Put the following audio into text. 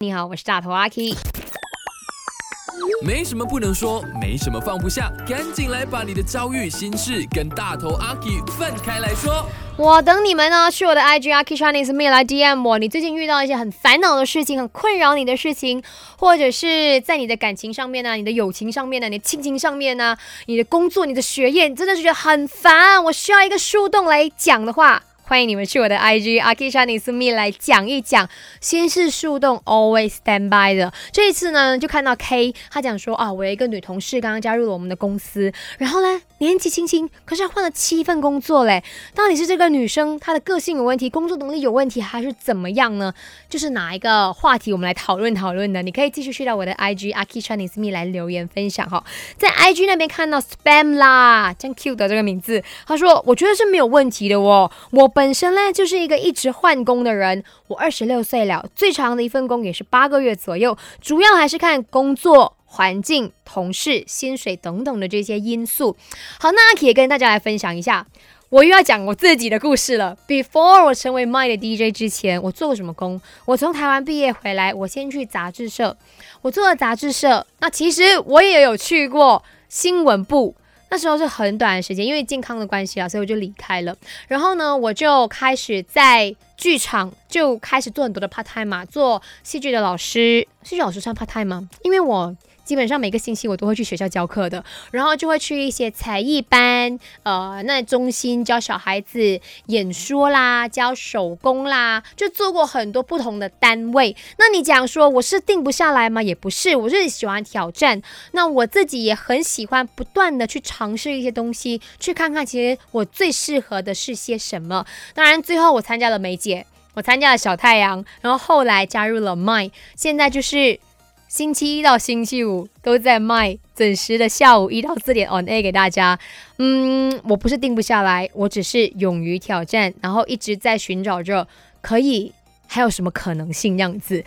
你好，我是大头阿 K。没什么不能说，没什么放不下，赶紧来把你的遭遇、心事跟大头阿 K 分开来说。我等你们呢，去我的 IG 阿 K Chinese Me 来 DM 我。你最近遇到一些很烦恼的事情，很困扰你的事情，或者是在你的感情上面呢，你的友情上面呢，你的亲情上面呢，你的工作、你的学业，你真的是觉得很烦，我需要一个树洞来讲的话。欢迎你们去我的 IG Akishani Sumi 来讲一讲。心是树洞 Always Stand By 的。这一次呢，就看到 K 他讲说啊，我有一个女同事刚刚加入了我们的公司，然后呢年纪轻轻，可是她换了七份工作嘞，到底是这个女生她的个性有问题，工作能力有问题，还是怎么样呢？就是哪一个话题我们来讨论讨论的？你可以继续去到我的 IG Akisha n i s Me 来留言分享哈，在 IG 那边看到 Spam 啦，这样 cute 的这个名字，他说我觉得是没有问题的哦，我。本身呢就是一个一直换工的人，我二十六岁了，最长的一份工也是八个月左右，主要还是看工作环境、同事、薪水等等的这些因素。好，那可以跟大家来分享一下，我又要讲我自己的故事了。Before 我成为 My 的 DJ 之前，我做过什么工？我从台湾毕业回来，我先去杂志社，我做了杂志社。那其实我也有去过新闻部。那时候是很短的时间，因为健康的关系啊，所以我就离开了。然后呢，我就开始在剧场就开始做很多的 part time 嘛，做戏剧的老师。戏剧老师算 part time 吗？因为我。基本上每个星期我都会去学校教课的，然后就会去一些才艺班，呃，那中心教小孩子演说啦，教手工啦，就做过很多不同的单位。那你讲说我是定不下来吗？也不是，我是喜欢挑战。那我自己也很喜欢不断的去尝试一些东西，去看看其实我最适合的是些什么。当然，最后我参加了梅姐，我参加了小太阳，然后后来加入了 My，现在就是。星期一到星期五都在麦，准时的下午一到四点 on air 给大家。嗯，我不是定不下来，我只是勇于挑战，然后一直在寻找着可以还有什么可能性样子。